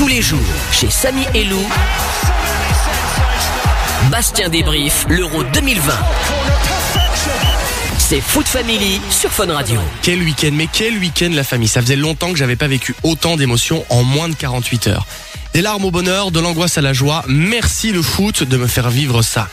Tous les jours, chez Samy et Lou, Bastien débrief l'Euro 2020. C'est Foot Family sur Fun Radio. Quel week-end, mais quel week-end la famille. Ça faisait longtemps que j'avais pas vécu autant d'émotions en moins de 48 heures. Des larmes au bonheur, de l'angoisse à la joie. Merci le foot de me faire vivre ça.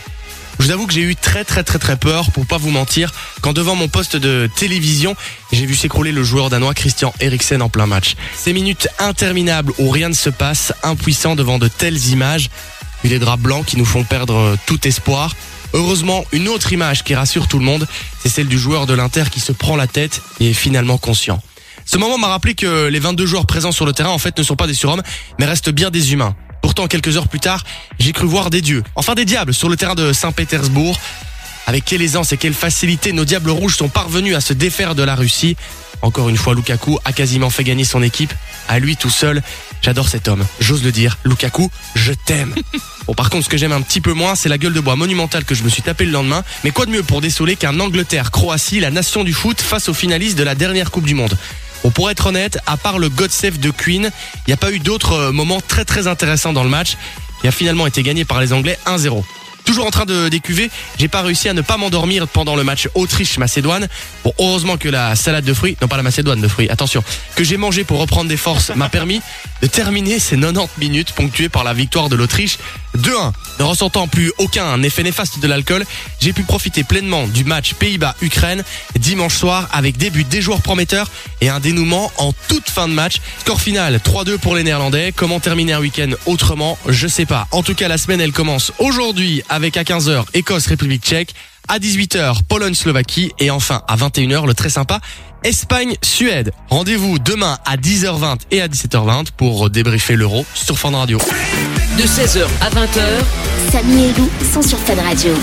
Je vous avoue que j'ai eu très très très très peur, pour pas vous mentir, quand devant mon poste de télévision, j'ai vu s'écrouler le joueur danois Christian Eriksen en plein match. Ces minutes interminables où rien ne se passe, impuissant devant de telles images, les draps blancs qui nous font perdre tout espoir. Heureusement, une autre image qui rassure tout le monde, c'est celle du joueur de l'Inter qui se prend la tête et est finalement conscient. Ce moment m'a rappelé que les 22 joueurs présents sur le terrain en fait ne sont pas des surhommes, mais restent bien des humains. Pourtant, quelques heures plus tard, j'ai cru voir des dieux, enfin des diables, sur le terrain de Saint-Pétersbourg. Avec quelle aisance et quelle facilité nos diables rouges sont parvenus à se défaire de la Russie. Encore une fois, Lukaku a quasiment fait gagner son équipe. À lui tout seul, j'adore cet homme. J'ose le dire, Lukaku, je t'aime. Bon, par contre, ce que j'aime un petit peu moins, c'est la gueule de bois monumentale que je me suis tapé le lendemain. Mais quoi de mieux pour désoler qu'un Angleterre-Croatie, la nation du foot, face aux finalistes de la dernière Coupe du Monde? Bon, pour être honnête, à part le God Save de Queen, il n'y a pas eu d'autres euh, moments très très intéressants dans le match, qui a finalement été gagné par les Anglais 1-0. Toujours en train de décuver, j'ai pas réussi à ne pas m'endormir pendant le match Autriche-Macédoine. Bon, heureusement que la salade de fruits, non pas la Macédoine de fruits, attention, que j'ai mangé pour reprendre des forces m'a permis de terminer ces 90 minutes ponctuées par la victoire de l'Autriche 2-1. Ne ressentant plus aucun effet néfaste de l'alcool, j'ai pu profiter pleinement du match Pays-Bas-Ukraine dimanche soir avec des buts des joueurs prometteurs et un dénouement en toute fin de match. Score final 3-2 pour les Néerlandais. Comment terminer un week-end autrement? Je sais pas. En tout cas, la semaine elle commence aujourd'hui avec à 15h Écosse-République tchèque, à 18h Pologne-Slovaquie et enfin à 21h le très sympa Espagne-Suède. Rendez-vous demain à 10h20 et à 17h20 pour débriefer l'Euro sur Fun Radio. De 16h à 20h, Samy et Lou sont sur Fan Radio.